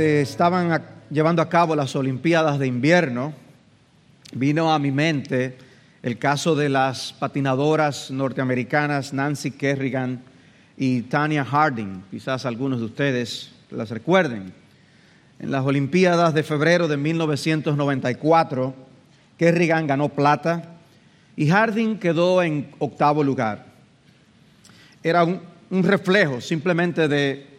estaban llevando a cabo las Olimpiadas de invierno, vino a mi mente el caso de las patinadoras norteamericanas Nancy Kerrigan y Tanya Harding. Quizás algunos de ustedes las recuerden. En las Olimpiadas de febrero de 1994, Kerrigan ganó plata y Harding quedó en octavo lugar. Era un reflejo simplemente de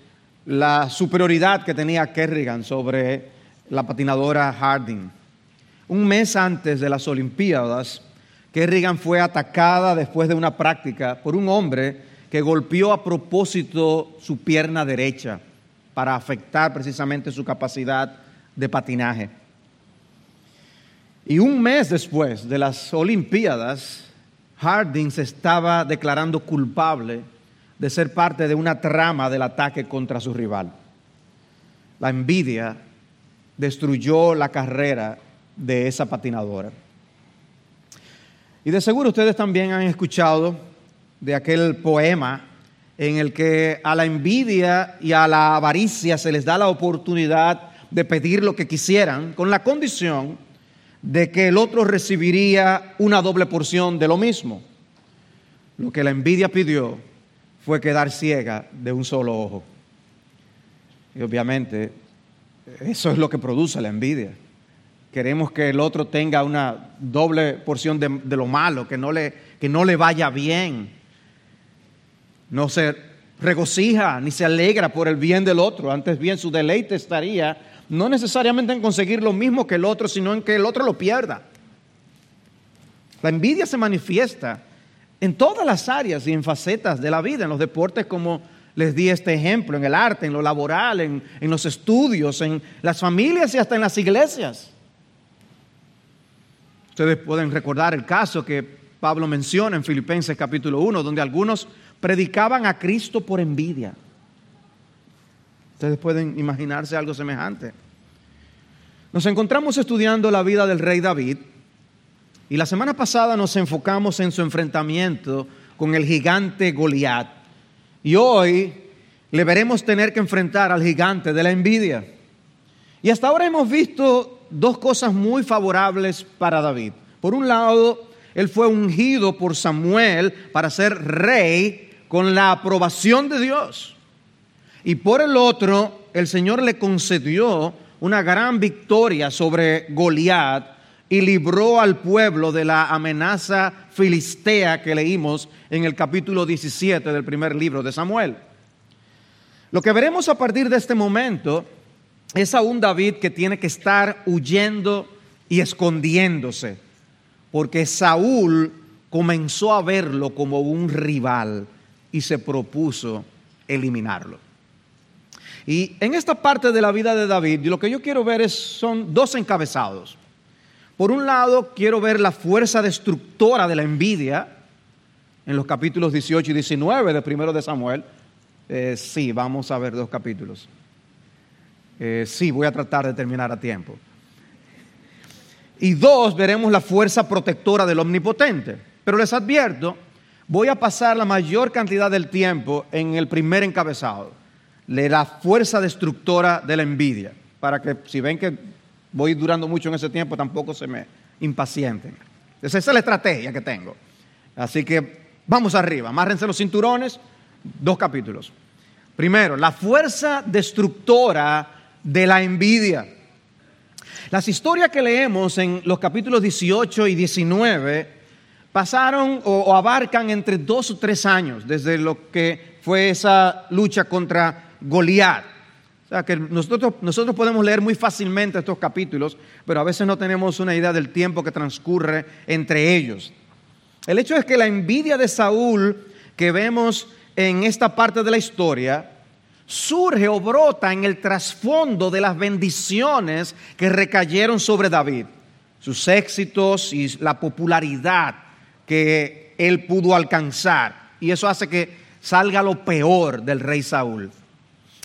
la superioridad que tenía Kerrigan sobre la patinadora Harding. Un mes antes de las Olimpiadas, Kerrigan fue atacada después de una práctica por un hombre que golpeó a propósito su pierna derecha para afectar precisamente su capacidad de patinaje. Y un mes después de las Olimpiadas, Harding se estaba declarando culpable de ser parte de una trama del ataque contra su rival. La envidia destruyó la carrera de esa patinadora. Y de seguro ustedes también han escuchado de aquel poema en el que a la envidia y a la avaricia se les da la oportunidad de pedir lo que quisieran con la condición de que el otro recibiría una doble porción de lo mismo. Lo que la envidia pidió fue quedar ciega de un solo ojo. Y obviamente eso es lo que produce la envidia. Queremos que el otro tenga una doble porción de, de lo malo, que no, le, que no le vaya bien. No se regocija ni se alegra por el bien del otro. Antes bien su deleite estaría no necesariamente en conseguir lo mismo que el otro, sino en que el otro lo pierda. La envidia se manifiesta en todas las áreas y en facetas de la vida, en los deportes como les di este ejemplo, en el arte, en lo laboral, en, en los estudios, en las familias y hasta en las iglesias. Ustedes pueden recordar el caso que Pablo menciona en Filipenses capítulo 1, donde algunos predicaban a Cristo por envidia. Ustedes pueden imaginarse algo semejante. Nos encontramos estudiando la vida del rey David y la semana pasada nos enfocamos en su enfrentamiento con el gigante Goliat. Y hoy le veremos tener que enfrentar al gigante de la envidia. Y hasta ahora hemos visto dos cosas muy favorables para David. Por un lado, él fue ungido por Samuel para ser rey con la aprobación de Dios. Y por el otro, el Señor le concedió una gran victoria sobre Goliat y libró al pueblo de la amenaza filistea que leímos en el capítulo 17 del primer libro de Samuel. Lo que veremos a partir de este momento es a un David que tiene que estar huyendo y escondiéndose, porque Saúl comenzó a verlo como un rival y se propuso eliminarlo. Y en esta parte de la vida de David, lo que yo quiero ver es, son dos encabezados. Por un lado, quiero ver la fuerza destructora de la envidia en los capítulos 18 y 19 de primero de Samuel. Eh, sí, vamos a ver dos capítulos. Eh, sí, voy a tratar de terminar a tiempo. Y dos, veremos la fuerza protectora del omnipotente. Pero les advierto, voy a pasar la mayor cantidad del tiempo en el primer encabezado, de la fuerza destructora de la envidia, para que si ven que voy durando mucho en ese tiempo, tampoco se me impacienten. Esa es la estrategia que tengo. Así que vamos arriba, amárrense los cinturones, dos capítulos. Primero, la fuerza destructora de la envidia. Las historias que leemos en los capítulos 18 y 19 pasaron o, o, abarcan entre dos o tres años desde lo que fue esa lucha contra Goliat. Sea que nosotros, nosotros podemos leer muy fácilmente estos capítulos, pero a veces no tenemos una idea del tiempo que transcurre entre ellos. El hecho es que la envidia de Saúl que vemos en esta parte de la historia surge o brota en el trasfondo de las bendiciones que recayeron sobre David, sus éxitos y la popularidad que él pudo alcanzar. Y eso hace que salga lo peor del rey Saúl.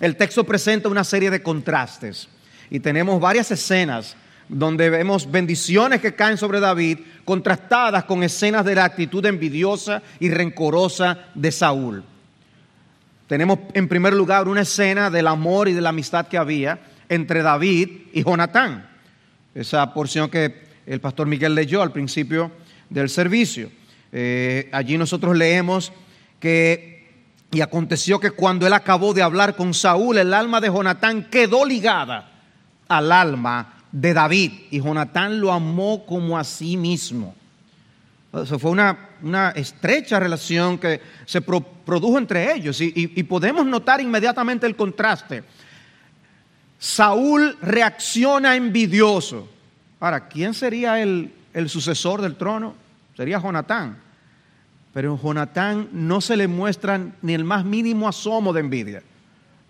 El texto presenta una serie de contrastes y tenemos varias escenas donde vemos bendiciones que caen sobre David contrastadas con escenas de la actitud envidiosa y rencorosa de Saúl. Tenemos en primer lugar una escena del amor y de la amistad que había entre David y Jonatán. Esa porción que el pastor Miguel leyó al principio del servicio. Eh, allí nosotros leemos que, y aconteció que cuando él acabó de hablar con Saúl, el alma de Jonatán quedó ligada al alma de David y Jonatán lo amó como a sí mismo. Eso fue una, estrecha relación que se produjo entre ellos y, podemos notar inmediatamente el contraste. Saúl reacciona envidioso. Ahora, ¿quién sería el, el sucesor del trono? Sería Jonatán. Pero en Jonatán no se le muestra ni el más mínimo asomo de envidia.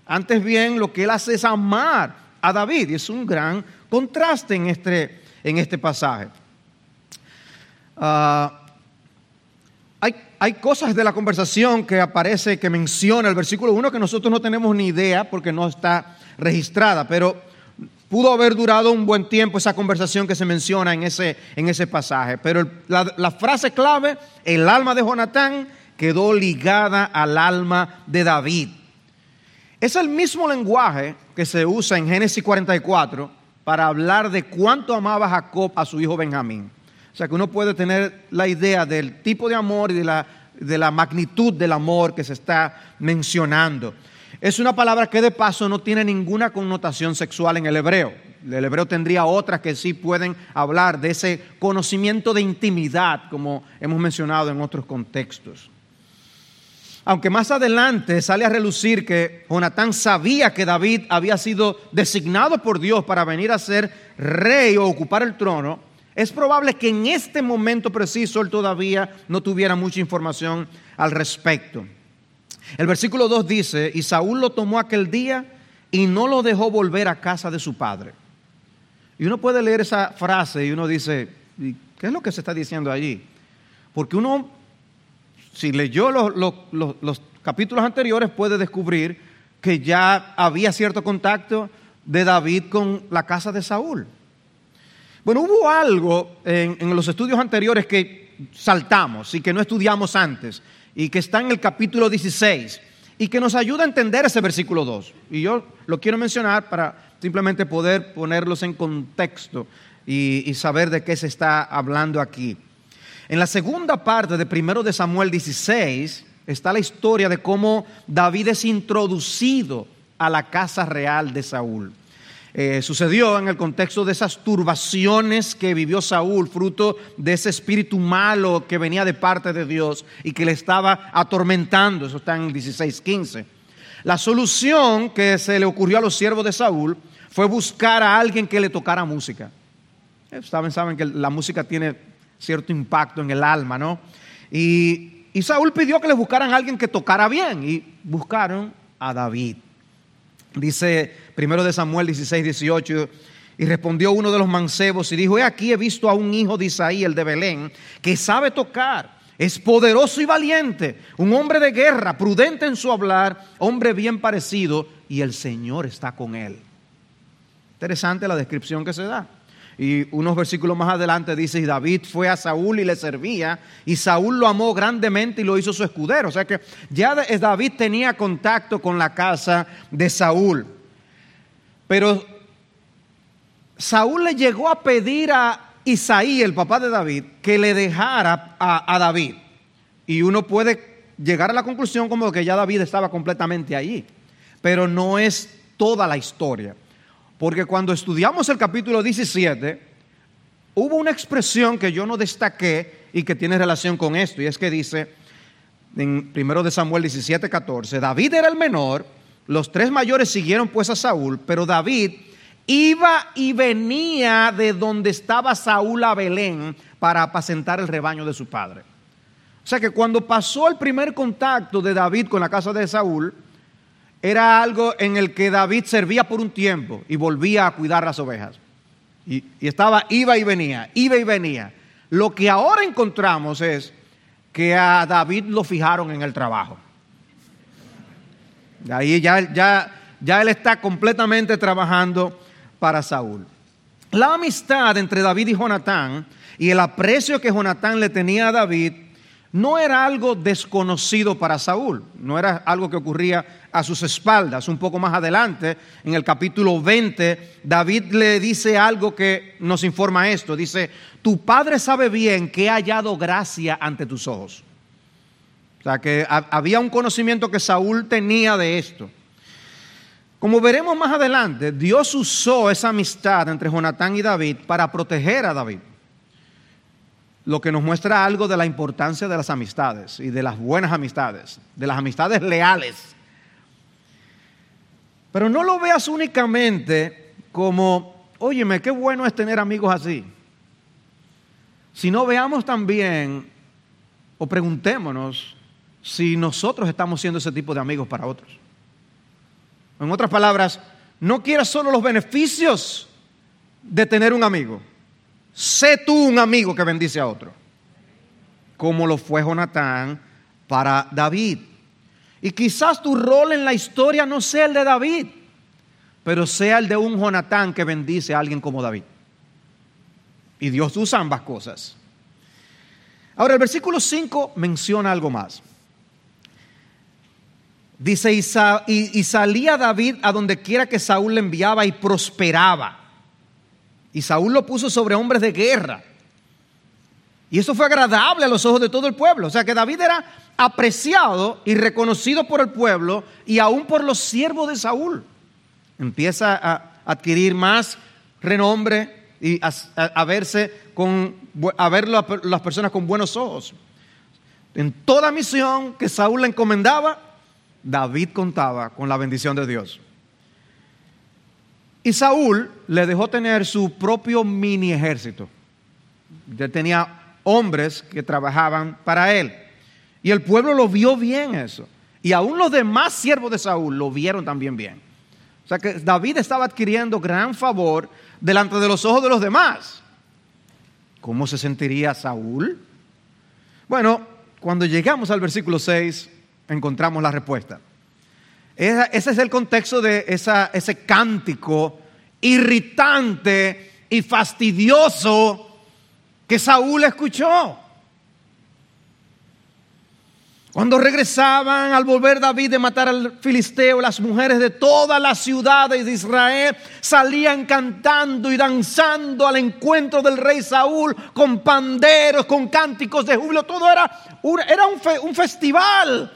Antes bien, lo que él hace es amar a David y es un gran contraste en este, en este pasaje. Ah, hay, hay, cosas de la conversación que aparece, que menciona el versículo 1 que nosotros no tenemos ni idea porque no está registrada, pero pudo haber durado un buen tiempo esa conversación que se menciona en ese, en ese pasaje. Pero la, frase clave, el alma de Jonatán quedó ligada al alma de David. Es el mismo lenguaje que se usa en Génesis 44 para hablar de cuánto amaba Jacob a su hijo Benjamín. O sea que uno puede tener la idea del tipo de amor y de la, de la magnitud del amor que se está mencionando. Es una palabra que de paso no tiene ninguna connotación sexual en el hebreo. El hebreo tendría otras que sí pueden hablar de ese conocimiento de intimidad, como hemos mencionado en otros contextos. Aunque más adelante sale a relucir que Jonatán sabía que David había sido designado por Dios para venir a ser rey o ocupar el trono, es probable que en este momento preciso él todavía no tuviera mucha información al respecto. El versículo 2 dice, y Saúl lo tomó aquel día y no lo dejó volver a casa de su padre. Y uno puede leer esa frase y uno dice, ¿qué es lo que se está diciendo allí? Porque uno si leyó los, capítulos anteriores, puede descubrir que ya había cierto contacto de David con la casa de Saúl. Bueno, hubo algo en, en, los estudios anteriores que saltamos y que no estudiamos antes y que está en el capítulo 16 y que nos ayuda a entender ese versículo 2. Y yo lo quiero mencionar para simplemente poder ponerlos en contexto y, y saber de qué se está hablando aquí. En la segunda parte de primero de Samuel 16 está la historia de cómo David es introducido a la casa real de Saúl. Eh, sucedió en el contexto de esas turbaciones que vivió Saúl, fruto de ese espíritu malo que venía de parte de Dios y que le estaba atormentando. Eso está en el 16:15. La solución que se le ocurrió a los siervos de Saúl fue buscar a alguien que le tocara música. Eh, saben, saben que la música tiene cierto impacto en el alma, ¿no? Y, Saúl pidió que le buscaran a alguien que tocara bien y buscaron a David. Dice primero de Samuel 16, 18, y respondió uno de los mancebos y dijo, he aquí he visto a un hijo de Isaí, el de Belén, que sabe tocar, es poderoso y valiente, un hombre de guerra, prudente en su hablar, hombre bien parecido, y el Señor está con él. Interesante la descripción que se da. Y unos versículos más adelante dice, y David fue a Saúl y le servía, y Saúl lo amó grandemente y lo hizo su escudero. O sea que ya David tenía contacto con la casa de Saúl. Pero Saúl le llegó a pedir a Isaí, el papá de David, que le dejara a, David. Y uno puede llegar a la conclusión como que ya David estaba completamente allí. Pero no es toda la historia. Porque cuando estudiamos el capítulo 17, hubo una expresión que yo no destaqué y que tiene relación con esto, y es que dice en 1 de Samuel 17, 14, David era el menor, los tres mayores siguieron pues a Saúl, pero David iba y venía de donde estaba Saúl a Belén para apacentar el rebaño de su padre. O sea que cuando pasó el primer contacto de David con la casa de Saúl, era algo en el que David servía por un tiempo y volvía a cuidar las ovejas. Y, estaba, iba y venía, iba y venía. Lo que ahora encontramos es que a David lo fijaron en el trabajo. Ahí ya, ya, ya él está completamente trabajando para Saúl. La amistad entre David y Jonatán y el aprecio que Jonatán le tenía a David no era algo desconocido para Saúl, no era algo que ocurría a sus espaldas. Un poco más adelante, en el capítulo 20, David le dice algo que nos informa esto. Dice, tu padre sabe bien que he hallado gracia ante tus ojos. Sea, que había un conocimiento que Saúl tenía de esto. Como veremos más adelante, Dios usó esa amistad entre Jonatán y David para proteger a David lo que nos muestra algo de la importancia de las amistades y de las buenas amistades, de las amistades leales. Pero no lo veas únicamente como, óyeme, qué bueno es tener amigos así. Sino veamos también o preguntémonos si nosotros estamos siendo ese tipo de amigos para otros. En otras palabras, no quieras solo los beneficios de tener un amigo sé tú un amigo que bendice a otro, como lo fue Jonatán para David. Y quizás tu rol en la historia no sea el de David, pero sea el de un Jonatán que bendice a alguien como David. Y Dios usa ambas cosas. Ahora, el versículo 5 menciona algo más. Dice, y, salía David a donde quiera que Saúl le enviaba y prosperaba. Y Saúl lo puso sobre hombres de guerra. Y eso fue agradable a los ojos de todo el pueblo. O sea que David era apreciado y reconocido por el pueblo y aún por los siervos de Saúl. Empieza a adquirir más renombre y a, verse con, a ver las personas con buenos ojos. En toda misión que Saúl le encomendaba, David contaba con la bendición de Dios. Y Saúl le dejó tener su propio mini ejército. Ya tenía hombres que trabajaban para él. Y el pueblo lo vio bien eso. Y aún los demás siervos de Saúl lo vieron también bien. O sea que David estaba adquiriendo gran favor delante de los ojos de los demás. ¿Cómo se sentiría Saúl? Bueno, cuando llegamos al versículo 6, encontramos la respuesta. Ese es el contexto de ese cántico irritante y fastidioso que Saúl escuchó. Cuando regresaban al volver David de matar al filisteo, las mujeres de todas las ciudades de Israel salían cantando y danzando al encuentro del rey Saúl con panderos, con cánticos de júbilo. Todo era, era un, un festival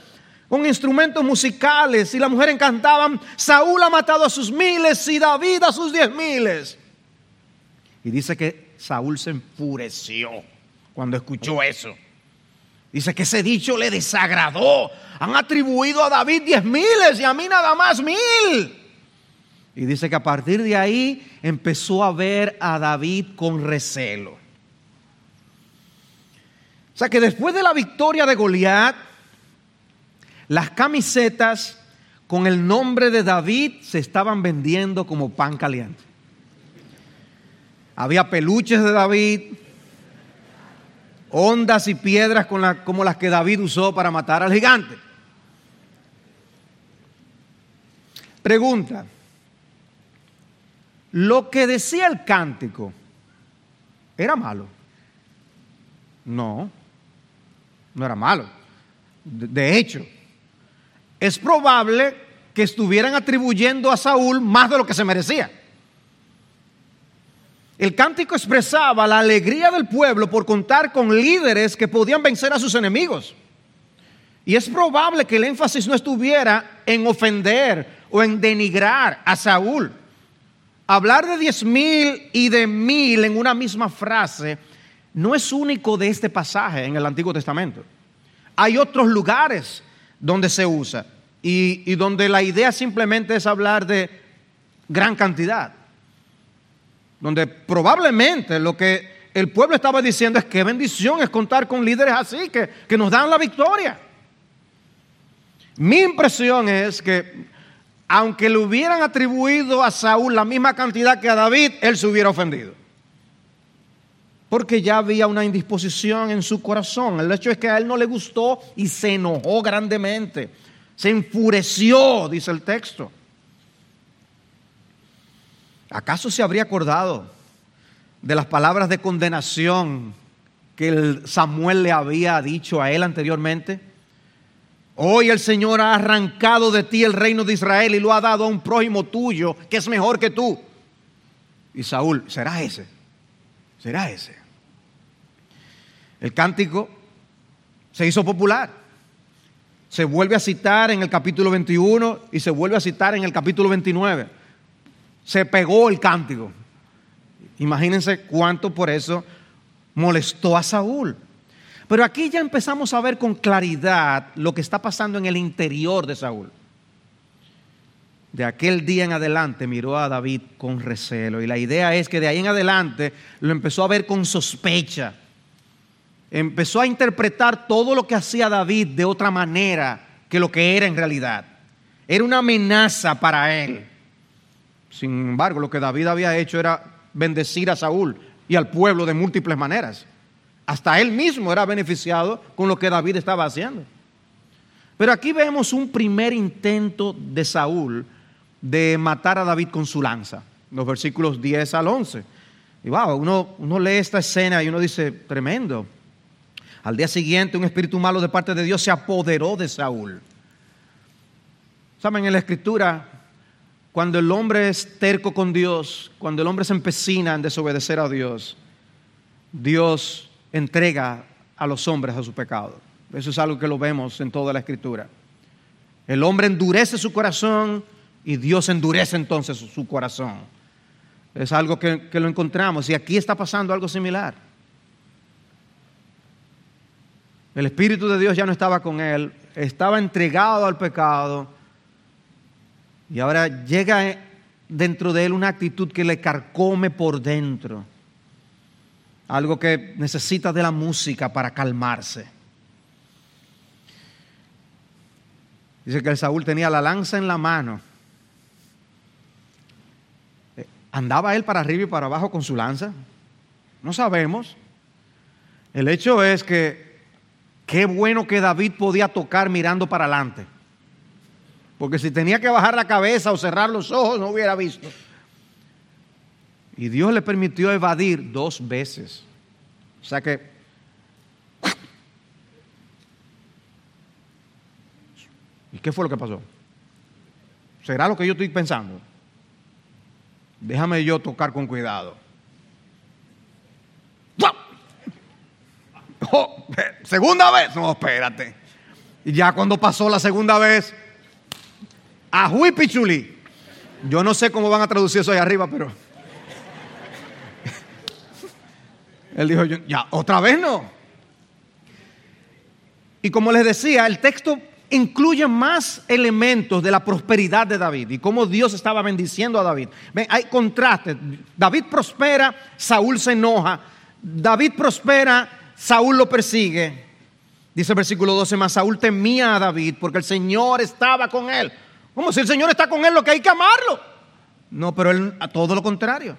con instrumentos musicales y la mujer encantaban, Saúl ha matado a sus miles y David a sus diez miles. Y dice que Saúl se enfureció cuando escuchó eso. Dice que ese dicho le desagradó. Han atribuido a David diez miles y a mí nada más mil. Y dice que a partir de ahí empezó a ver a David con recelo. O sea que después de la victoria de Goliat, las camisetas con el nombre de David se estaban vendiendo como pan caliente. Había peluches de David, ondas y piedras como las que David usó para matar al gigante. Pregunta, ¿lo que decía el cántico era malo? No, no era malo. De hecho, es probable que estuvieran atribuyendo a Saúl más de lo que se merecía. El cántico expresaba la alegría del pueblo por contar con líderes que podían vencer a sus enemigos. Y es probable que el énfasis no estuviera en ofender o en denigrar a Saúl. Hablar de diez mil y de mil en una misma frase no es único de este pasaje en el Antiguo Testamento. Hay otros lugares donde se usa y, donde la idea simplemente es hablar de gran cantidad. Donde probablemente lo que el pueblo estaba diciendo es que bendición es contar con líderes así, que, que nos dan la victoria. Mi impresión es que aunque le hubieran atribuido a Saúl la misma cantidad que a David, él se hubiera ofendido porque ya había una indisposición en su corazón. El hecho es que a él no le gustó y se enojó grandemente. Se enfureció, dice el texto. ¿Acaso se habría acordado de las palabras de condenación que Samuel le había dicho a él anteriormente. Hoy el Señor ha arrancado de ti el reino de Israel y lo ha dado a un prójimo tuyo que es mejor que tú. Y Saúl, ¿será ese? ¿Será ese? El cántico se hizo popular. Se vuelve a citar en el capítulo 21 y se vuelve a citar en el capítulo 29. Se pegó el cántico. Imagínense cuánto por eso molestó a Saúl. Pero aquí ya empezamos a ver con claridad lo que está pasando en el interior de Saúl. De aquel día en adelante miró a David con recelo y la idea es que de ahí en adelante lo empezó a ver con sospecha empezó a interpretar todo lo que hacía David de otra manera que lo que era en realidad. Era una amenaza para él. Sin embargo, lo que David había hecho era bendecir a Saúl y al pueblo de múltiples maneras. Hasta él mismo era beneficiado con lo que David estaba haciendo. Pero aquí vemos un primer intento de Saúl de matar a David con su lanza, los versículos 10 al 11. Y wow, uno, uno lee esta escena y uno dice, tremendo. Al día siguiente un espíritu malo de parte de Dios se apoderó de Saúl. Saben, en la escritura, cuando el hombre es terco con Dios, cuando el hombre se empecina en desobedecer a Dios, Dios entrega a los hombres a su pecado. Eso es algo que lo vemos en toda la escritura. El hombre endurece su corazón y Dios endurece entonces su corazón. Es algo que, que lo encontramos y aquí está pasando algo similar. El Espíritu de Dios ya no estaba con él, estaba entregado al pecado y ahora llega dentro de él una actitud que le carcome por dentro. Algo que necesita de la música para calmarse. Dice que el Saúl tenía la lanza en la mano. ¿Andaba él para arriba y para abajo con su lanza? No sabemos. El hecho es que Qué bueno que David podía tocar mirando para adelante. Porque si tenía que bajar la cabeza o cerrar los ojos, no hubiera visto. Y Dios le permitió evadir dos veces. O sea que... ¿Y qué fue lo que pasó? ¿Será lo que yo estoy pensando? Déjame yo tocar con cuidado. Oh, segunda vez. No, espérate. Y ya cuando pasó la segunda vez, a Pichuli. Yo no sé cómo van a traducir eso ahí arriba, pero. Él dijo, ya, otra vez no. Y como les decía, el texto incluye más elementos de la prosperidad de David y cómo Dios estaba bendiciendo a David. Hay contrastes. David prospera, Saúl se enoja. David prospera, Saúl lo persigue. Dice el versículo 12 más, Saúl temía a David porque el Señor estaba con él. Como si el Señor está con él, lo que hay que amarlo. No, pero él a todo lo contrario.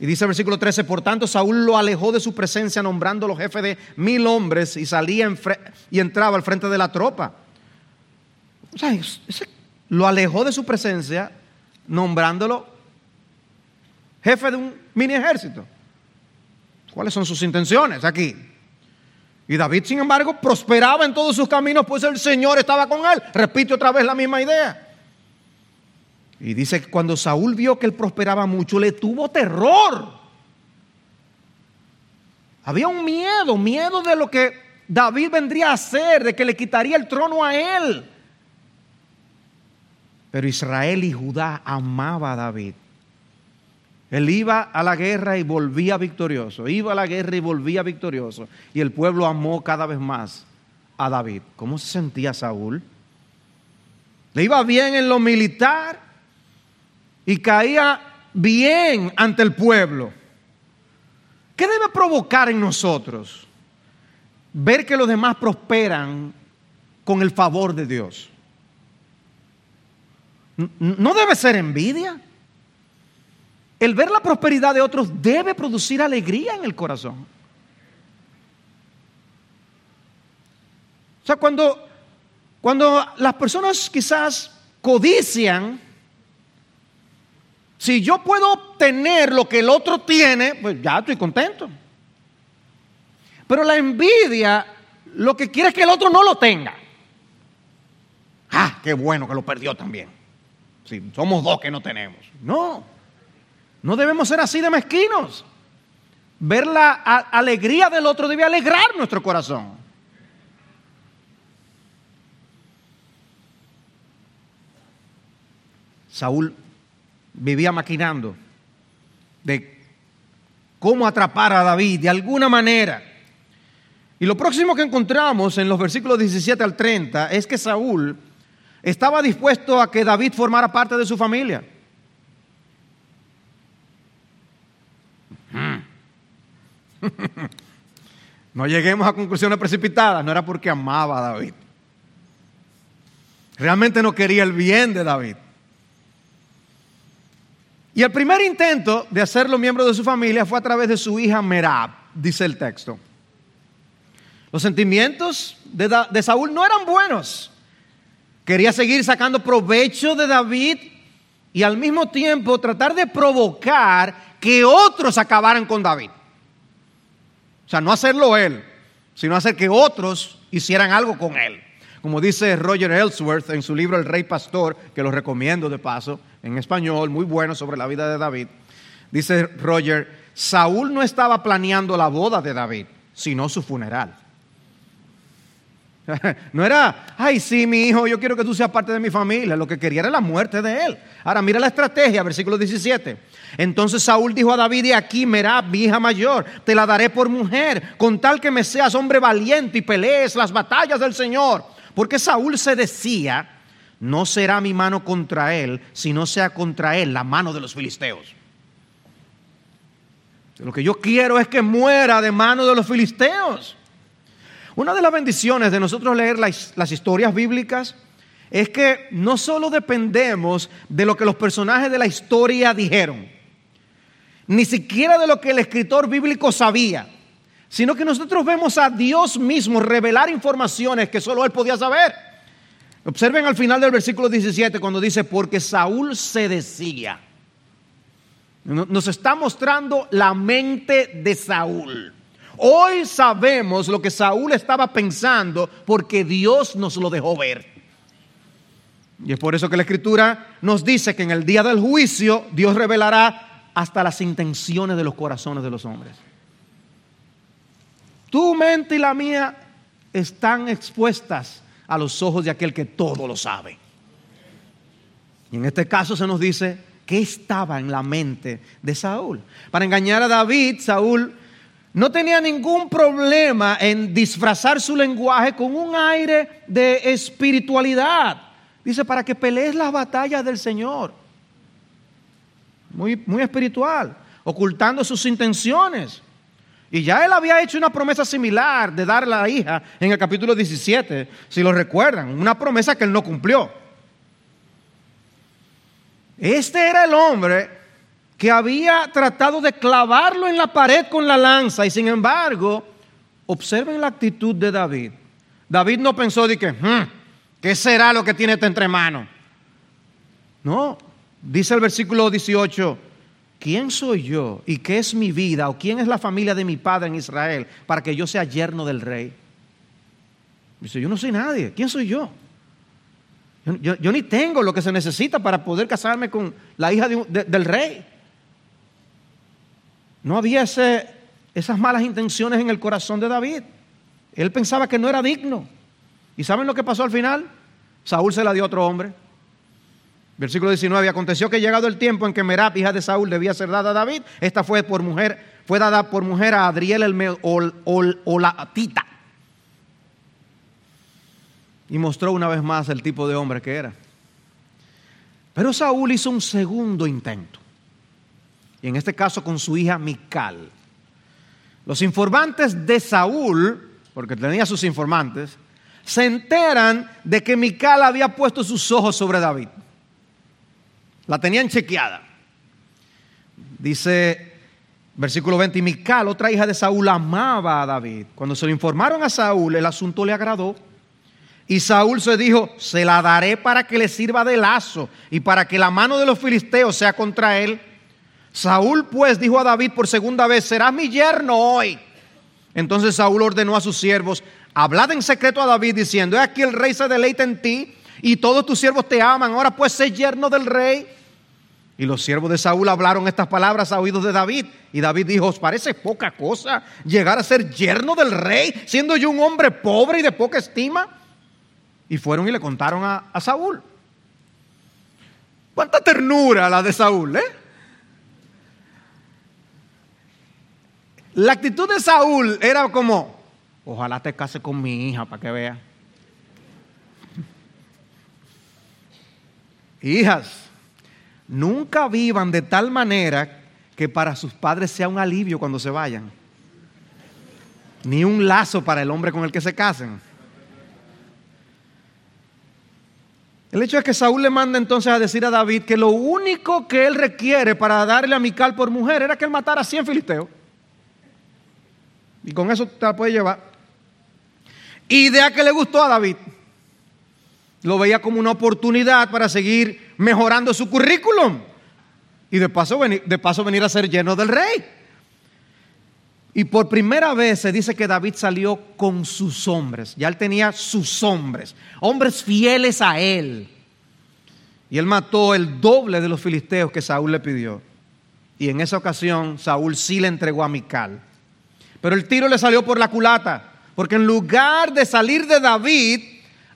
Y dice el versículo 13, por tanto Saúl lo alejó de su presencia nombrándolo jefe de mil hombres y salía y entraba al frente de la tropa. O sea, lo alejó de su presencia nombrándolo jefe de un mini ejército. ¿Cuáles son sus intenciones aquí? Y David, sin embargo, prosperaba en todos sus caminos, pues el Señor estaba con él. Repite otra vez la misma idea. Y dice que cuando Saúl vio que él prosperaba mucho, le tuvo terror. Había un miedo, miedo de lo que David vendría a hacer, de que le quitaría el trono a él. Pero Israel y Judá amaba a David. Él iba a la guerra y volvía victorioso, iba a la guerra y volvía victorioso. Y el pueblo amó cada vez más a David. ¿Cómo se sentía Saúl? Le iba bien en lo militar y caía bien ante el pueblo. ¿Qué debe provocar en nosotros? Ver que los demás prosperan con el favor de Dios. ¿No debe ser envidia? El ver la prosperidad de otros debe producir alegría en el corazón. O sea, cuando, cuando las personas quizás codician, si yo puedo obtener lo que el otro tiene, pues ya estoy contento. Pero la envidia lo que quiere es que el otro no lo tenga. Ah, qué bueno que lo perdió también. Si somos dos que no tenemos. No, no debemos ser así de mezquinos. Ver la alegría del otro debe alegrar nuestro corazón. Saúl vivía maquinando de cómo atrapar a David de alguna manera. Y lo próximo que encontramos en los versículos 17 al 30 es que Saúl estaba dispuesto a que David formara parte de su familia. No lleguemos a conclusiones precipitadas, no era porque amaba a David. Realmente no quería el bien de David. Y el primer intento de hacerlo miembro de su familia fue a través de su hija Merab, dice el texto. Los sentimientos de, de Saúl no eran buenos. Quería seguir sacando provecho de David y al mismo tiempo tratar de provocar que otros acabaran con David. O sea, no hacerlo él, sino hacer que otros hicieran algo con él. Como dice Roger Ellsworth en su libro El Rey Pastor, que lo recomiendo de paso, en español, muy bueno sobre la vida de David. Dice Roger, Saúl no estaba planeando la boda de David, sino su funeral. No era, ay, sí, mi hijo, yo quiero que tú seas parte de mi familia. Lo que quería era la muerte de él. Ahora, mira la estrategia, versículo 17. Entonces Saúl dijo a David, y aquí, Merab, mi hija mayor, te la daré por mujer, con tal que me seas hombre valiente y pelees las batallas del Señor. Porque Saúl se decía, no será mi mano contra él, sino sea contra él la mano de los filisteos. Lo que yo quiero es que muera de mano de los filisteos. Una de las bendiciones de nosotros leer las, historias bíblicas es que no solo dependemos de lo que los personajes de la historia dijeron, ni siquiera de lo que el escritor bíblico sabía, sino que nosotros vemos a Dios mismo revelar informaciones que solo él podía saber. Observen al final del versículo 17 cuando dice, porque Saúl se decía. Nos está mostrando la mente de Saúl. Hoy sabemos lo que Saúl estaba pensando porque Dios nos lo dejó ver. Y es por eso que la escritura nos dice que en el día del juicio Dios revelará hasta las intenciones de los corazones de los hombres. Tu mente y la mía están expuestas a los ojos de aquel que todo lo sabe. Y en este caso se nos dice qué estaba en la mente de Saúl. Para engañar a David, Saúl no tenía ningún problema en disfrazar su lenguaje con un aire de espiritualidad. Dice, para que pelees las batallas del Señor. Muy, muy espiritual, ocultando sus intenciones. Y ya él había hecho una promesa similar de dar a la hija en el capítulo 17, si lo recuerdan, una promesa que él no cumplió. Este era el hombre que había tratado de clavarlo en la pared con la lanza y sin embargo, observen la actitud de David. David no pensó de que, hmm, ¿qué será lo que tiene este entre manos? No, dice el versículo 18, ¿quién soy yo y qué es mi vida o quién es la familia de mi padre en Israel para que yo sea yerno del rey? Dice, yo no soy nadie, ¿quién soy yo? Yo, ni tengo lo que se necesita para poder casarme con la hija del rey. No había esas malas intenciones en el corazón de David. Él pensaba que no era digno. ¿Y saben lo que pasó al final? Saúl se la dio a otro hombre. Versículo 19. Aconteció que llegado el tiempo en que Merab, hija de Saúl, debía ser dada a David, esta fue por mujer, fue dada por mujer a Adriel el Olatita. Y mostró una vez más el tipo de hombre que era. Pero Saúl hizo un segundo intento y en este caso con su hija Mical. Los informantes de Saúl, porque tenía sus informantes, se enteran de que Mical había puesto sus ojos sobre David. La tenían chequeada. Dice versículo 20, y Mical, otra hija de Saúl, amaba a David. Cuando se lo informaron a Saúl, el asunto le agradó. Y Saúl se dijo, se la daré para que le sirva de lazo y para que la mano de los filisteos sea contra él. Saúl pues dijo a David por segunda vez, serás mi yerno hoy. Entonces Saúl ordenó a sus siervos, hablad en secreto a David diciendo, he aquí el rey se deleita en ti y todos tus siervos te aman, ahora pues sé yerno del rey. Y los siervos de Saúl hablaron estas palabras a oídos de David. Y David dijo, ¿os parece poca cosa llegar a ser yerno del rey, siendo yo un hombre pobre y de poca estima? Y fueron y le contaron a, a Saúl. ¿Cuánta ternura la de Saúl, eh? La actitud de Saúl era como, ojalá te case con mi hija para que vea. Hijas, nunca vivan de tal manera que para sus padres sea un alivio cuando se vayan. Ni un lazo para el hombre con el que se casen. El hecho es que Saúl le manda entonces a decir a David que lo único que él requiere para darle a Mical por mujer era que él matara a 100 filisteos. Y con eso te la puede llevar. Idea que le gustó a David. Lo veía como una oportunidad para seguir mejorando su currículum. Y de paso, de paso venir a ser lleno del rey. Y por primera vez se dice que David salió con sus hombres. Ya él tenía sus hombres, hombres fieles a él. Y él mató el doble de los filisteos que Saúl le pidió. Y en esa ocasión Saúl sí le entregó a Mical. Pero el tiro le salió por la culata, porque en lugar de salir de David,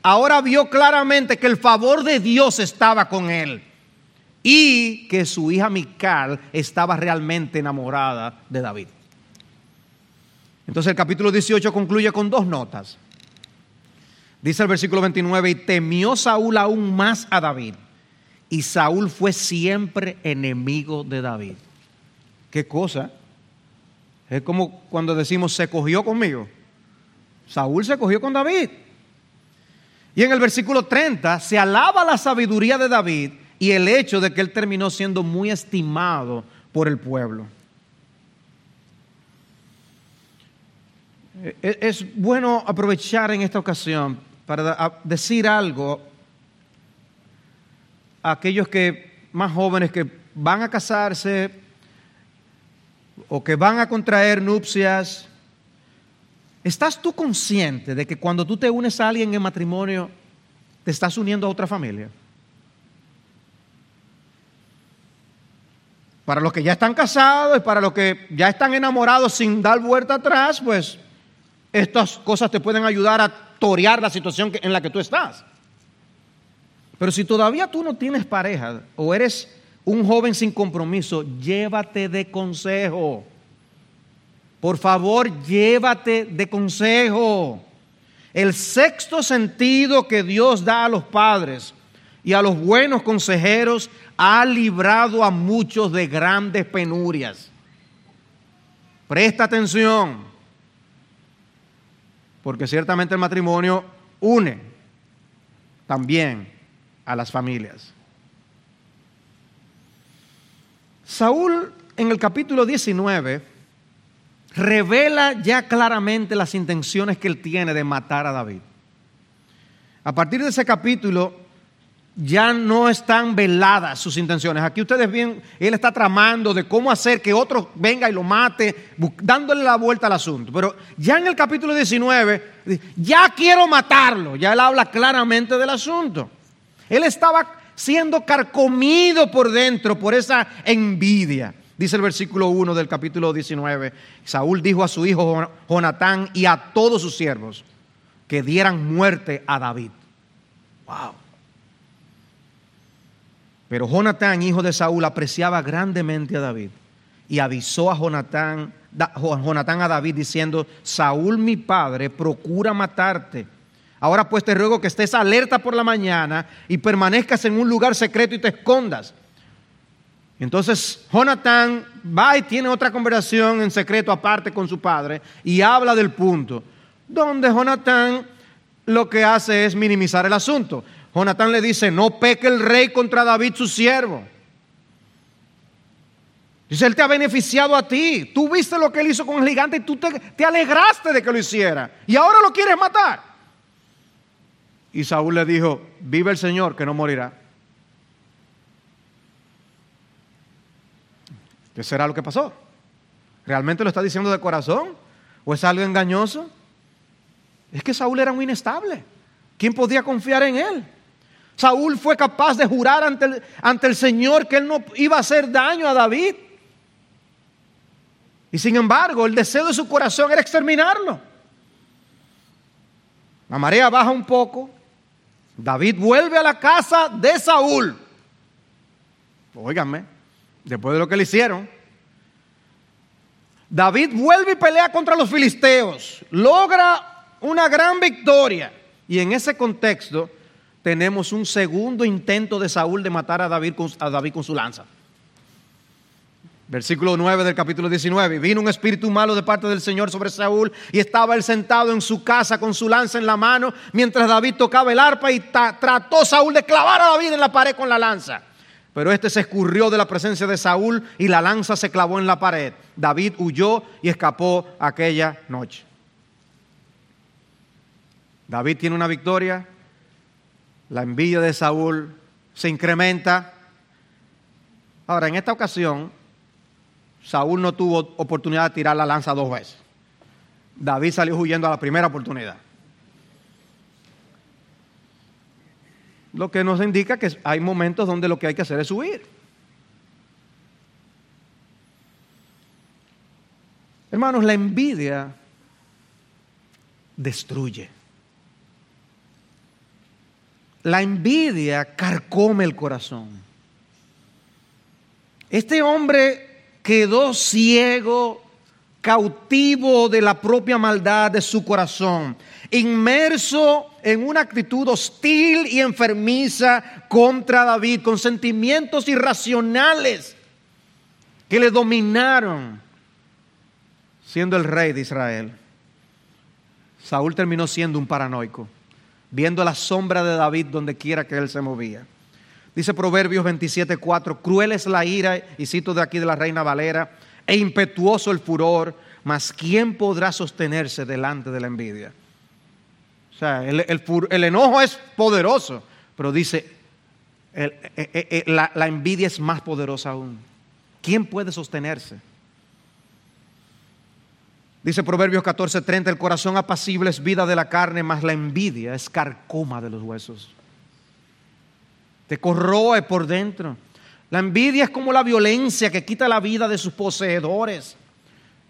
ahora vio claramente que el favor de Dios estaba con él y que su hija Mical estaba realmente enamorada de David. Entonces el capítulo 18 concluye con dos notas. Dice el versículo 29, y temió Saúl aún más a David, y Saúl fue siempre enemigo de David. ¿Qué cosa? Es como cuando decimos, se cogió conmigo. Saúl se cogió con David. Y en el versículo 30 se alaba la sabiduría de David y el hecho de que él terminó siendo muy estimado por el pueblo. E-, e-, es bueno aprovechar en esta ocasión para decir algo a aquellos que más jóvenes que van a casarse o que van a contraer nupcias, ¿estás tú consciente de que cuando tú te unes a alguien en matrimonio, te estás uniendo a otra familia? Para los que ya están casados y para los que ya están enamorados sin dar vuelta atrás, pues estas cosas te pueden ayudar a torear la situación en la que tú estás. Pero si todavía tú no tienes pareja o eres un joven sin compromiso, llévate de consejo. Por favor, llévate de consejo. El sexto sentido que Dios da a los padres y a los buenos consejeros ha librado a muchos de grandes penurias. Presta atención, porque ciertamente el matrimonio une también a las familias. Saúl en el capítulo 19 revela ya claramente las intenciones que él tiene de matar a David. A partir de ese capítulo ya no están veladas sus intenciones. Aquí ustedes ven, él está tramando de cómo hacer que otro venga y lo mate, dándole la vuelta al asunto. Pero ya en el capítulo 19, ya quiero matarlo. Ya él habla claramente del asunto. Él estaba siendo carcomido por dentro por esa envidia. Dice el versículo 1 del capítulo 19, Saúl dijo a su hijo Jonatán y a todos sus siervos que dieran muerte a David. Wow. Pero Jonatán, hijo de Saúl, apreciaba grandemente a David y avisó a Jonatán, Jonatán a David diciendo, Saúl mi padre procura matarte Ahora pues te ruego que estés alerta por la mañana y permanezcas en un lugar secreto y te escondas. Entonces Jonathan va y tiene otra conversación en secreto aparte con su padre y habla del punto, donde Jonathan lo que hace es minimizar el asunto. Jonathan le dice, no peque el rey contra David su siervo. Dice, él te ha beneficiado a ti. Tú viste lo que él hizo con el gigante y tú te, te alegraste de que lo hiciera. Y ahora lo quieres matar. Y Saúl le dijo, vive el Señor que no morirá. ¿Qué será lo que pasó? ¿Realmente lo está diciendo de corazón? ¿O es algo engañoso? Es que Saúl era muy inestable. ¿Quién podía confiar en él? Saúl fue capaz de jurar ante el, ante el Señor que él no iba a hacer daño a David. Y sin embargo, el deseo de su corazón era exterminarlo. La marea baja un poco. David vuelve a la casa de Saúl. Óigame, después de lo que le hicieron. David vuelve y pelea contra los filisteos. Logra una gran victoria. Y en ese contexto tenemos un segundo intento de Saúl de matar a David a David con su lanza. Versículo 9 del capítulo 19. Vino un espíritu malo de parte del Señor sobre Saúl y estaba él sentado en su casa con su lanza en la mano mientras David tocaba el arpa y trató Saúl de clavar a David en la pared con la lanza. Pero este se escurrió de la presencia de Saúl y la lanza se clavó en la pared. David huyó y escapó aquella noche. David tiene una victoria, la envidia de Saúl se incrementa. Ahora, en esta ocasión, Saúl no tuvo oportunidad de tirar la lanza dos veces. David salió huyendo a la primera oportunidad. Lo que nos indica que hay momentos donde lo que hay que hacer es huir. Hermanos, la envidia destruye. La envidia carcome el corazón. Este hombre quedó ciego, cautivo de la propia maldad de su corazón, inmerso en una actitud hostil y enfermiza contra David, con sentimientos irracionales que le dominaron, siendo el rey de Israel. Saúl terminó siendo un paranoico, viendo la sombra de David donde quiera que él se movía. Dice Proverbios 27:4, cruel es la ira, y cito de aquí de la Reina Valera, e impetuoso el furor, mas ¿quién podrá sostenerse delante de la envidia? O sea, el, enojo es poderoso, pero dice, eh, eh, eh, la, la envidia es más poderosa aún. ¿Quién puede sostenerse? Dice Proverbios 14:30, el corazón apacible es vida de la carne, mas la envidia es carcoma de los huesos te corroe por dentro. La envidia es como la violencia que quita la vida de sus poseedores.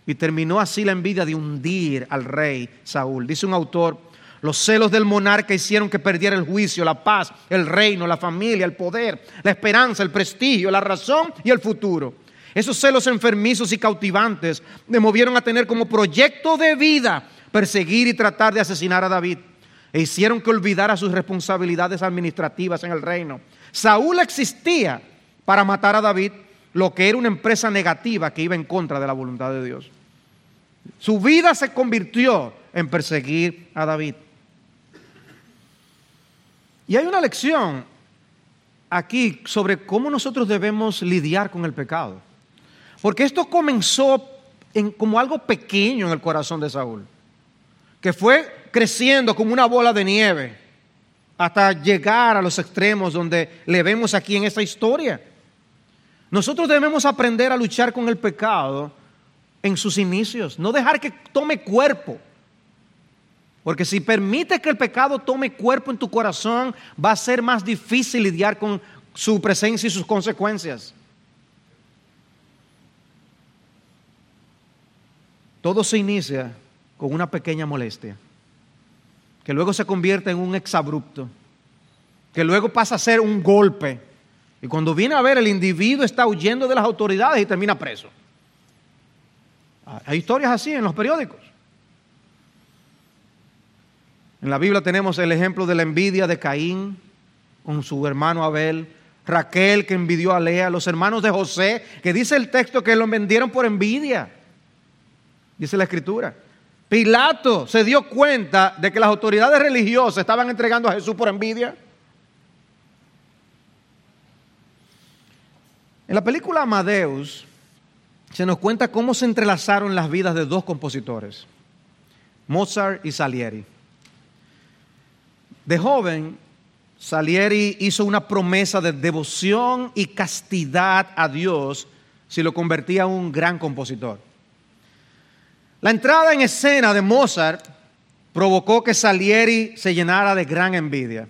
Y terminó así la envidia de hundir al rey Saúl. Dice un autor, los celos del monarca hicieron que perdiera el juicio, la paz, el reino, la familia, el poder, la esperanza, el prestigio, la razón y el futuro. Esos celos enfermizos y cautivantes le movieron a tener como proyecto de vida perseguir y tratar de asesinar a David e hicieron que olvidara sus responsabilidades administrativas en el reino. Saúl existía para matar a David, lo que era una empresa negativa que iba en contra de la voluntad de Dios. Su vida se convirtió en perseguir a David. Y hay una lección aquí sobre cómo nosotros debemos lidiar con el pecado. Porque esto comenzó en, como algo pequeño en el corazón de Saúl, que fue creciendo como una bola de nieve hasta llegar a los extremos donde le vemos aquí en esta historia. Nosotros debemos aprender a luchar con el pecado en sus inicios, no dejar que tome cuerpo. Porque si permite que el pecado tome cuerpo en tu corazón, va a ser más difícil lidiar con su presencia y sus consecuencias. Todo se inicia con una pequeña molestia que luego se convierte en un exabrupto, que luego pasa a ser un golpe. Y cuando viene a ver, el individuo está huyendo de las autoridades y termina preso. Hay historias así en los periódicos. En la Biblia tenemos el ejemplo de la envidia de Caín con su hermano Abel, Raquel que envidió a Lea, los hermanos de José, que dice el texto que lo vendieron por envidia. Dice la escritura. Pilato se dio cuenta de que las autoridades religiosas estaban entregando a Jesús por envidia. En la película Amadeus se nos cuenta cómo se entrelazaron las vidas de dos compositores, Mozart y Salieri. De joven, Salieri hizo una promesa de devoción y castidad a Dios si lo convertía en un gran compositor. La entrada en escena de Mozart provocó que Salieri se llenara de gran envidia.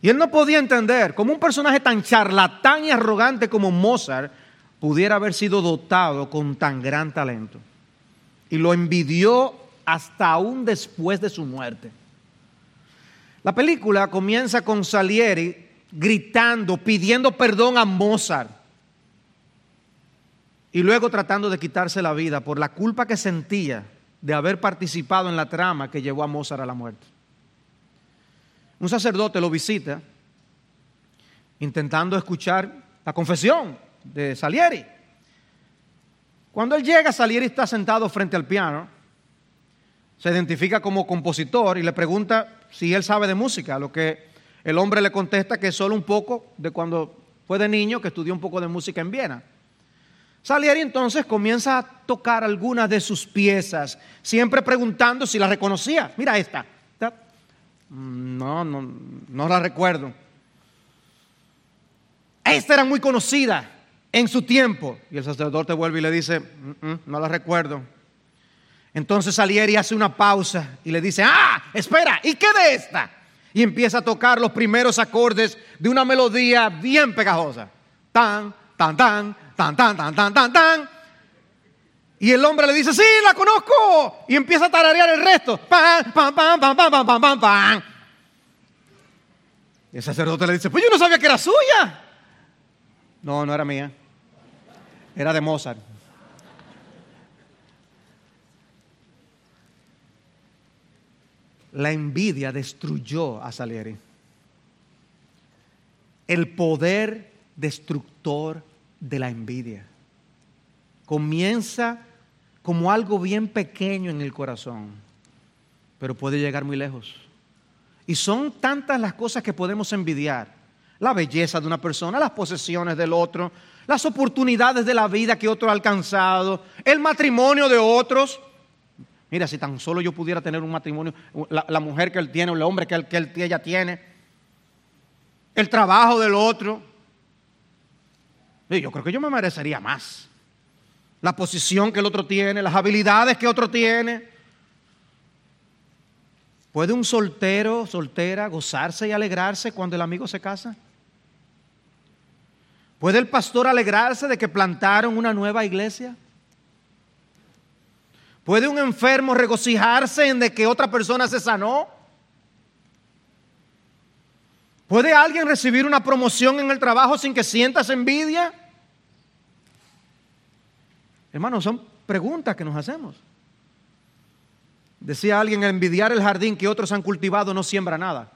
Y él no podía entender cómo un personaje tan charlatán y arrogante como Mozart pudiera haber sido dotado con tan gran talento. Y lo envidió hasta aún después de su muerte. La película comienza con Salieri gritando, pidiendo perdón a Mozart y luego tratando de quitarse la vida por la culpa que sentía de haber participado en la trama que llevó a Mozart a la muerte. Un sacerdote lo visita intentando escuchar la confesión de Salieri. Cuando él llega, Salieri está sentado frente al piano, se identifica como compositor y le pregunta si él sabe de música, lo que el hombre le contesta que es solo un poco de cuando fue de niño, que estudió un poco de música en Viena. Salieri entonces comienza a tocar algunas de sus piezas, siempre preguntando si la reconocía. Mira esta. No, no, no la recuerdo. Esta era muy conocida en su tiempo. Y el sacerdote vuelve y le dice, mm, mm, no la recuerdo. Entonces Salieri hace una pausa y le dice, ah, espera, ¿y qué de esta? Y empieza a tocar los primeros acordes de una melodía bien pegajosa. Tan, tan, tan, tan, tan, tan, tan, tan, tan. Y el hombre le dice, sí, la conozco. Y empieza a tararear el resto. Pam, pam, pam, pam, pam, pam, pam, pam, Y el sacerdote le dice, pues yo no sabía que era suya. No, no era mía. Era de Mozart. La envidia destruyó a Salieri. El poder destructor de la envidia. Comienza como algo bien pequeño en el corazón, pero puede llegar muy lejos. Y son tantas las cosas que podemos envidiar. La belleza de una persona, las posesiones del otro, las oportunidades de la vida que otro ha alcanzado, el matrimonio de otros. Mira, si tan solo yo pudiera tener un matrimonio, la, mujer que él tiene, o el hombre que, él, ella tiene, el trabajo del otro. Yo creo que yo me merecería más. La posición que el otro tiene, las habilidades que otro tiene. ¿Puede un soltero, soltera, gozarse y alegrarse cuando el amigo se casa? ¿Puede el pastor alegrarse de que plantaron una nueva iglesia? ¿Puede un enfermo regocijarse en de que otra persona se sanó? ¿Puede alguien recibir una promoción en el trabajo sin que sientas envidia? Hermanos, son preguntas que nos hacemos. Decía alguien, envidiar el jardín que otros han cultivado no siembra nada.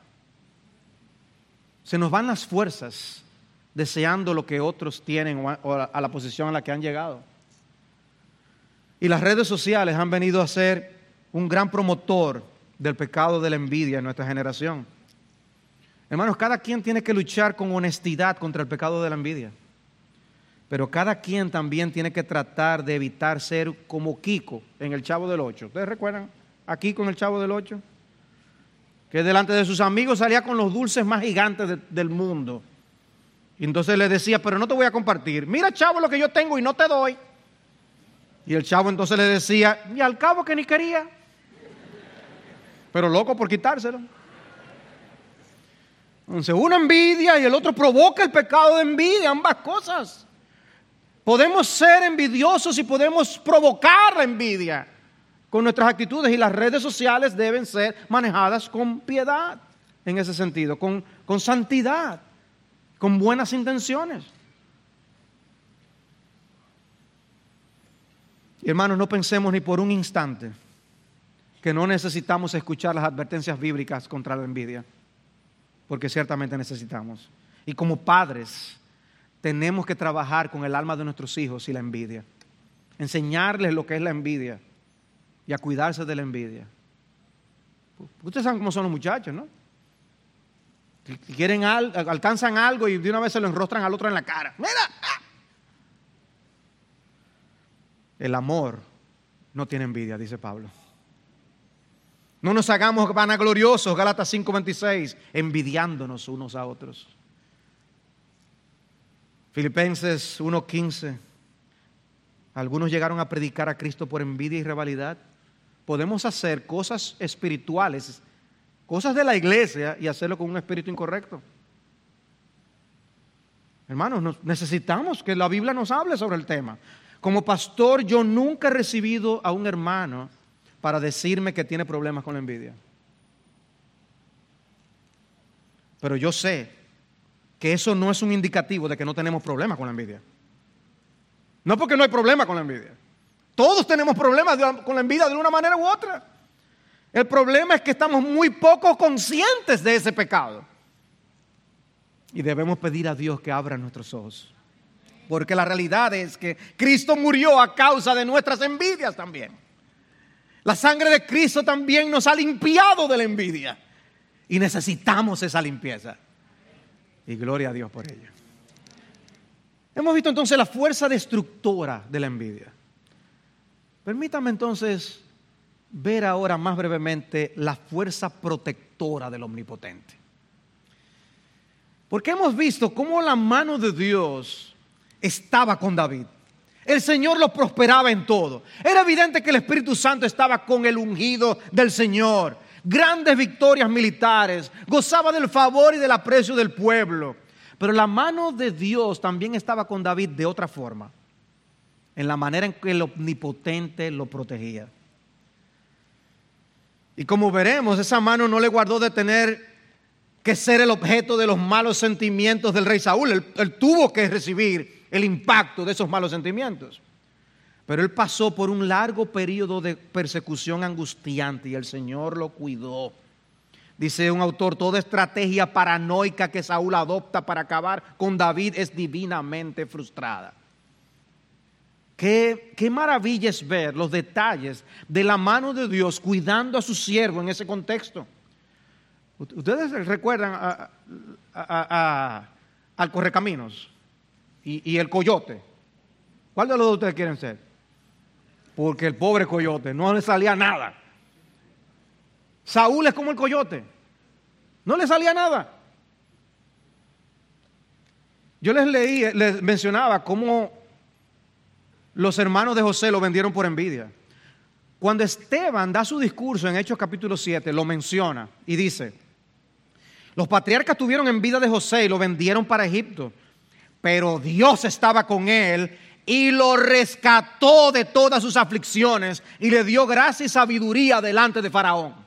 Se nos van las fuerzas deseando lo que otros tienen o a la posición a la que han llegado. Y las redes sociales han venido a ser un gran promotor del pecado de la envidia en nuestra generación. Hermanos, cada quien tiene que luchar con honestidad contra el pecado de la envidia. Pero cada quien también tiene que tratar de evitar ser como Kiko en el Chavo del Ocho. ¿Ustedes recuerdan a Kiko en el Chavo del Ocho? Que delante de sus amigos salía con los dulces más gigantes del mundo. Y entonces le decía, pero no te voy a compartir. Mira, chavo, lo que yo tengo y no te doy. Y el chavo entonces le decía, y al cabo que ni quería. Pero loco por quitárselo. Entonces uno envidia y el otro provoca el pecado de envidia, ambas cosas. Podemos ser envidiosos y podemos provocar la envidia con nuestras actitudes y las redes sociales deben ser manejadas con piedad en ese sentido, con, con santidad, con buenas intenciones. hermanos, no pensemos ni por un instante que no necesitamos escuchar las advertencias bíblicas contra la envidia, porque ciertamente necesitamos. Y como padres, tenemos que trabajar con el alma de nuestros hijos y la envidia. Enseñarles lo que es la envidia y a cuidarse de la envidia. Ustedes saben cómo son los muchachos, ¿no? Quieren alcanzan algo y de una vez se lo enrostran al otro en la cara. ¡Mira! ¡Ah! El amor no tiene envidia, dice Pablo. No nos hagamos vanagloriosos, Galatas 5:26, envidiándonos unos a otros. Filipenses 1:15. Algunos llegaron a predicar a Cristo por envidia y rivalidad. Podemos hacer cosas espirituales, cosas de la iglesia y hacerlo con un espíritu incorrecto. Hermanos, necesitamos que la Biblia nos hable sobre el tema. Como pastor, yo nunca he recibido a un hermano para decirme que tiene problemas con la envidia. Pero yo sé que eso no es un indicativo de que no tenemos problemas con la envidia. No porque no hay problema con la envidia. Todos tenemos problemas con la envidia de una manera u otra. El problema es que estamos muy poco conscientes de ese pecado. Y debemos pedir a Dios que abra nuestros ojos. Porque la realidad es que Cristo murió a causa de nuestras envidias también. La sangre de Cristo también nos ha limpiado de la envidia. Y necesitamos esa limpieza. Y gloria a Dios por ello. Hemos visto entonces la fuerza destructora de la envidia. Permítame entonces ver ahora más brevemente la fuerza protectora del omnipotente. Porque hemos visto cómo la mano de Dios estaba con David. El Señor lo prosperaba en todo. Era evidente que el Espíritu Santo estaba con el ungido del Señor grandes victorias militares, gozaba del favor y del aprecio del pueblo. Pero la mano de Dios también estaba con David de otra forma, en la manera en que el omnipotente lo protegía. Y como veremos, esa mano no le guardó de tener que ser el objeto de los malos sentimientos del rey Saúl. Él, tuvo que recibir el impacto de esos malos sentimientos. Pero él pasó por un largo periodo de persecución angustiante y el Señor lo cuidó. Dice un autor, toda estrategia paranoica que Saúl adopta para acabar con David es divinamente frustrada. Qué, qué, maravilla es ver los detalles de la mano de Dios cuidando a su siervo en ese contexto. Ustedes recuerdan al correcaminos y, y el coyote. ¿Cuál de los dos ustedes quieren ser? Porque el pobre coyote no le salía nada. Saúl es como el coyote, no le salía nada. Yo les leí, les mencionaba cómo los hermanos de José lo vendieron por envidia. Cuando Esteban da su discurso en Hechos capítulo 7, lo menciona y dice, los patriarcas tuvieron envidia de José y lo vendieron para Egipto, pero Dios estaba con él y lo rescató de todas sus aflicciones y le dio gracia y sabiduría delante de Faraón.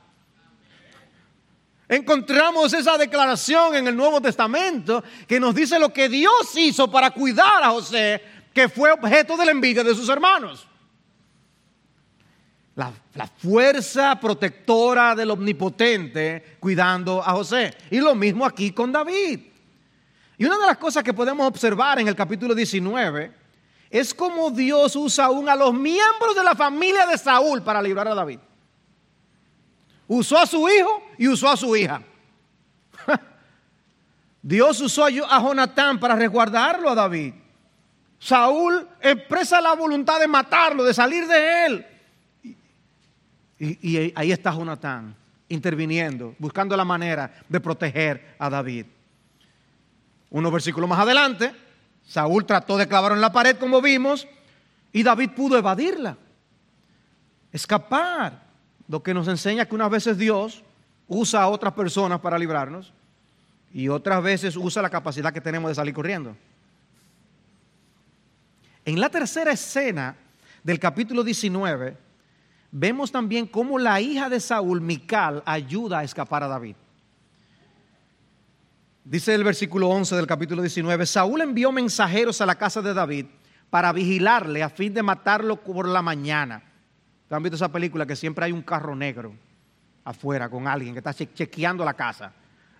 Encontramos esa declaración en el Nuevo Testamento que nos dice lo que Dios hizo para cuidar a José, que fue objeto de la envidia de sus hermanos. La, fuerza protectora del omnipotente cuidando a José. Y lo mismo aquí con David. Y una de las cosas que podemos observar en el capítulo 19 es como Dios usa aún a los miembros de la familia de Saúl para librar a David. Usó a su hijo y usó a su hija. Dios usó a Jonatán para resguardarlo a David. Saúl expresa la voluntad de matarlo, de salir de él. Y, ahí está Jonatán interviniendo, buscando la manera de proteger a David. Unos versículos más adelante, Saúl trató de clavarlo en la pared, como vimos, y David pudo evadirla, escapar. Lo que nos enseña que unas veces Dios usa a otras personas para librarnos y otras veces usa la capacidad que tenemos de salir corriendo. En la tercera escena del capítulo 19, vemos también cómo la hija de Saúl, Mical, ayuda a escapar a David. Dice el versículo 11 del capítulo 19, Saúl envió mensajeros a la casa de David para vigilarle a fin de matarlo por la mañana. ¿Han visto esa película que siempre hay un carro negro afuera con alguien que está chequeando la casa?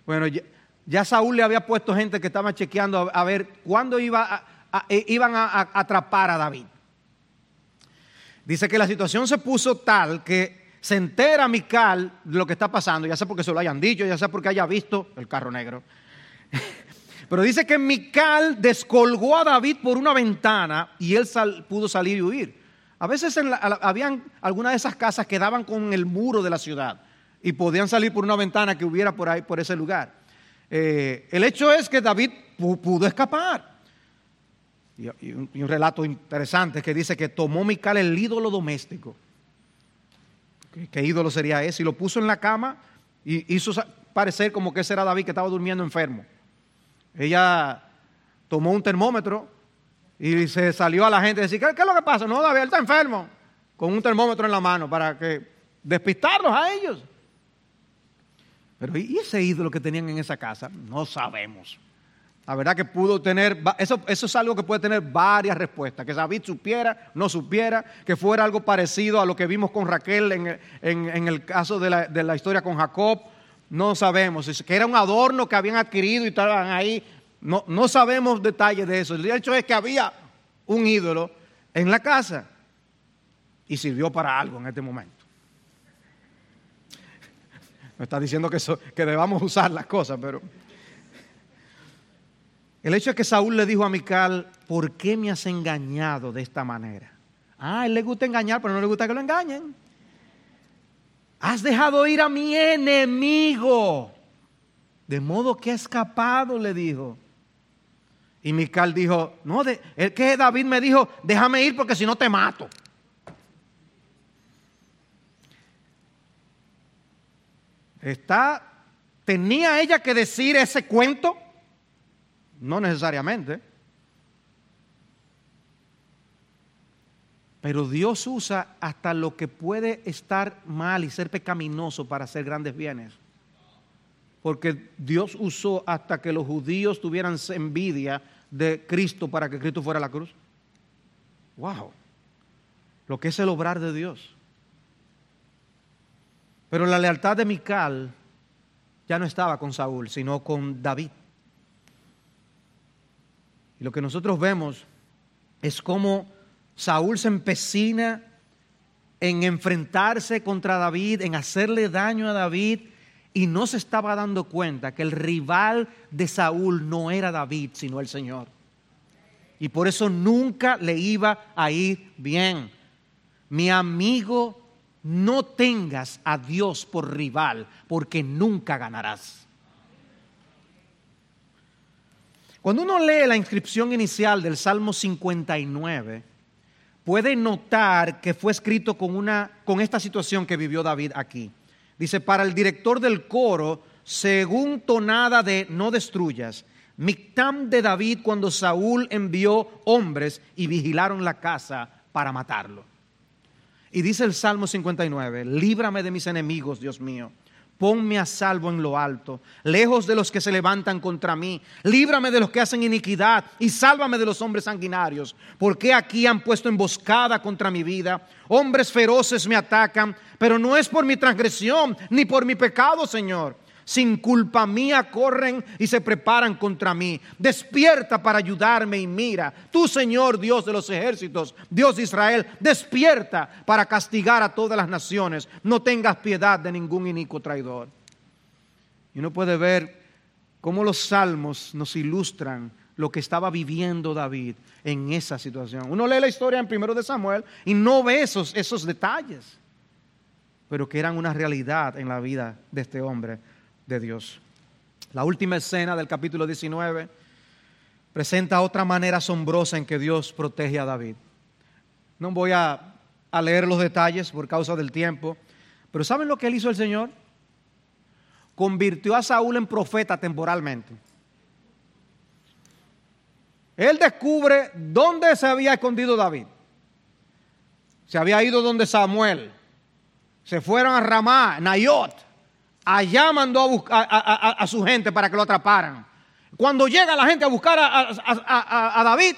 Bueno, ya, Saúl le había puesto gente que estaba chequeando a, ver cuándo iba e, iban a, atrapar a David. Dice que la situación se puso tal que se entera Mical de lo que está pasando, ya sea porque se lo hayan dicho, ya sea porque haya visto el carro negro. Pero dice que Mical descolgó a David por una ventana y él pudo salir y huir. A veces habían algunas de esas casas que daban con el muro de la ciudad y podían salir por una ventana que hubiera por ahí, por ese lugar. Eh, el hecho es que David pudo escapar. Y, un, relato interesante que dice que tomó Mical el ídolo doméstico. ¿Qué, ídolo sería ese? Y lo puso en la cama y hizo parecer como que ese era David que estaba durmiendo enfermo. Ella tomó un termómetro y se salió a la gente y decía, ¿qué, es lo que pasa? No, David, él está enfermo. Con un termómetro en la mano para que despistarlos a ellos. Pero ¿y ese ídolo que tenían en esa casa? No sabemos. La verdad que pudo tener, eso, eso es algo que puede tener varias respuestas. Que David supiera, no supiera, que fuera algo parecido a lo que vimos con Raquel en, el caso de la, de la, historia con Jacob. No sabemos. Que era un adorno que habían adquirido y estaban ahí. No, no sabemos detalles de eso. El hecho es que había un ídolo en la casa y sirvió para algo en este momento. Me está diciendo que, que debamos usar las cosas, pero... El hecho es que Saúl le dijo a Mical, ¿por qué me has engañado de esta manera? Ah, él le gusta engañar, pero no le gusta que lo engañen. Has dejado ir a mi enemigo. De modo que ha escapado, le dijo. Y Mical dijo, no, de, el que David me dijo, déjame ir porque si no te mato. Está, tenía ella que decir ese cuento no necesariamente. Pero Dios usa hasta lo que puede estar mal y ser pecaminoso para hacer grandes bienes. Porque Dios usó hasta que los judíos tuvieran envidia de Cristo para que Cristo fuera a la cruz. Wow. Lo que es el obrar de Dios. Pero la lealtad de Mical ya no estaba con Saúl, sino con David. Y lo que nosotros vemos es cómo Saúl se empecina en enfrentarse contra David, en hacerle daño a David, y no se estaba dando cuenta que el rival de Saúl no era David, sino el Señor. Y por eso nunca le iba a ir bien. Mi amigo, no tengas a Dios por rival, porque nunca ganarás. Cuando uno lee la inscripción inicial del Salmo 59, puede notar que fue escrito con, una, con esta situación que vivió David aquí. Dice, para el director del coro, según tonada de no destruyas, Mictam de David cuando Saúl envió hombres y vigilaron la casa para matarlo. Y dice el Salmo 59, líbrame de mis enemigos, Dios mío ponme a salvo en lo alto, lejos de los que se levantan contra mí. Líbrame de los que hacen iniquidad y sálvame de los hombres sanguinarios, porque aquí han puesto emboscada contra mi vida. Hombres feroces me atacan, pero no es por mi transgresión ni por mi pecado, Señor sin culpa mía corren y se preparan contra mí. Despierta para ayudarme y mira, tú Señor Dios de los ejércitos, Dios de Israel, despierta para castigar a todas las naciones. No tengas piedad de ningún inicuo traidor. Y uno puede ver cómo los salmos nos ilustran lo que estaba viviendo David en esa situación. Uno lee la historia en primero de Samuel y no ve esos, esos detalles, pero que eran una realidad en la vida de este hombre de Dios. La última escena del capítulo 19 presenta otra manera asombrosa en que Dios protege a David. No voy a, leer los detalles por causa del tiempo, pero ¿saben lo que él hizo el Señor? Convirtió a Saúl en profeta temporalmente. Él descubre dónde se había escondido David. Se había ido donde Samuel. Se fueron a Ramá, Nayot Allá mandó a, buscar a, su gente para que lo atraparan. Cuando llega la gente a buscar a, David,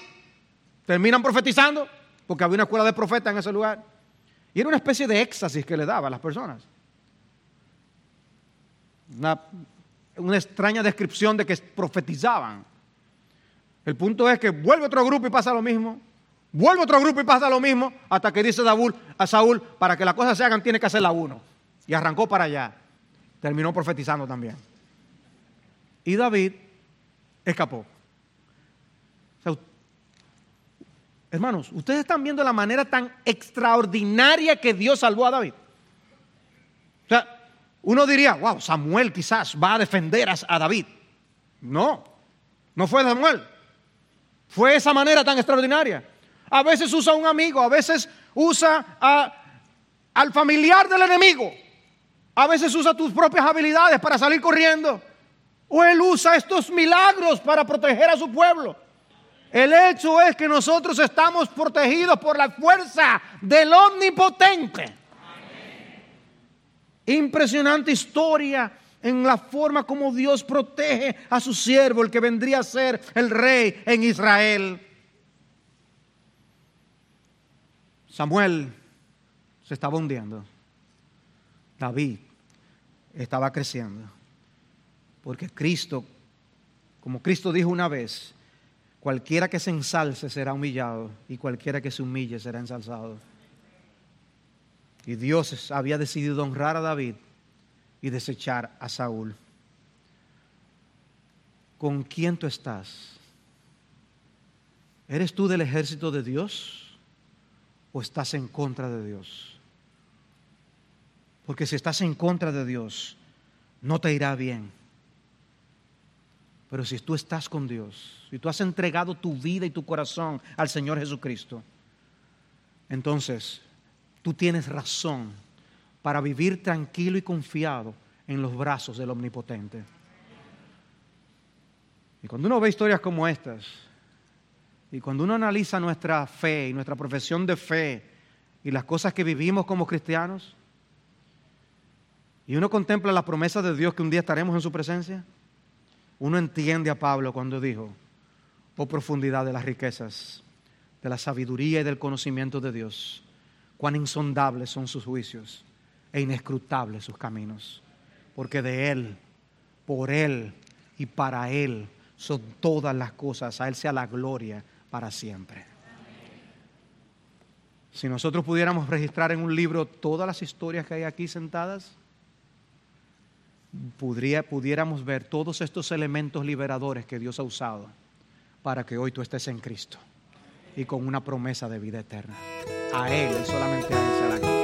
terminan profetizando, porque había una escuela de profetas en ese lugar. Y era una especie de éxtasis que le daba a las personas. Una, una extraña descripción de que profetizaban. El punto es que vuelve otro grupo y pasa lo mismo. Vuelve otro grupo y pasa lo mismo. Hasta que dice a Saúl, para que las cosas se hagan tiene que hacerla uno. Y arrancó para allá terminó profetizando también. Y David escapó. hermanos, ustedes están viendo la manera tan extraordinaria que Dios salvó a David. O sea, uno diría, wow, Samuel quizás va a defender a, David. No, no fue Samuel. Fue esa manera tan extraordinaria. A veces usa a un amigo, a veces usa a, al familiar del enemigo. A veces usa tus propias habilidades para salir corriendo. O Él usa estos milagros para proteger a su pueblo. El hecho es que nosotros estamos protegidos por la fuerza del omnipotente. Impresionante historia en la forma como Dios protege a su siervo, el que vendría a ser el rey en Israel. Samuel se estaba hundiendo. David estaba creciendo. Porque Cristo, como Cristo dijo una vez, cualquiera que se ensalce será humillado y cualquiera que se humille será ensalzado. Y Dios había decidido honrar a David y desechar a Saúl. ¿Con quién tú estás? ¿Eres tú del ejército de Dios o estás en contra de Dios? Porque si estás en contra de Dios, no te irá bien. Pero si tú estás con Dios, si tú has entregado tu vida y tu corazón al Señor Jesucristo, entonces tú tienes razón para vivir tranquilo y confiado en los brazos del Omnipotente. Y cuando uno ve historias como estas, y cuando uno analiza nuestra fe y nuestra profesión de fe y las cosas que vivimos como cristianos, y uno contempla la promesa de Dios que un día estaremos en su presencia, uno entiende a Pablo cuando dijo, oh profundidad de las riquezas, de la sabiduría y del conocimiento de Dios, cuán insondables son sus juicios e inescrutables sus caminos, porque de Él, por Él y para Él son todas las cosas, a Él sea la gloria para siempre. Si nosotros pudiéramos registrar en un libro todas las historias que hay aquí sentadas, pudiéramos ver todos estos elementos liberadores que Dios ha usado para que hoy tú estés en Cristo y con una promesa de vida eterna. A Él y solamente a Él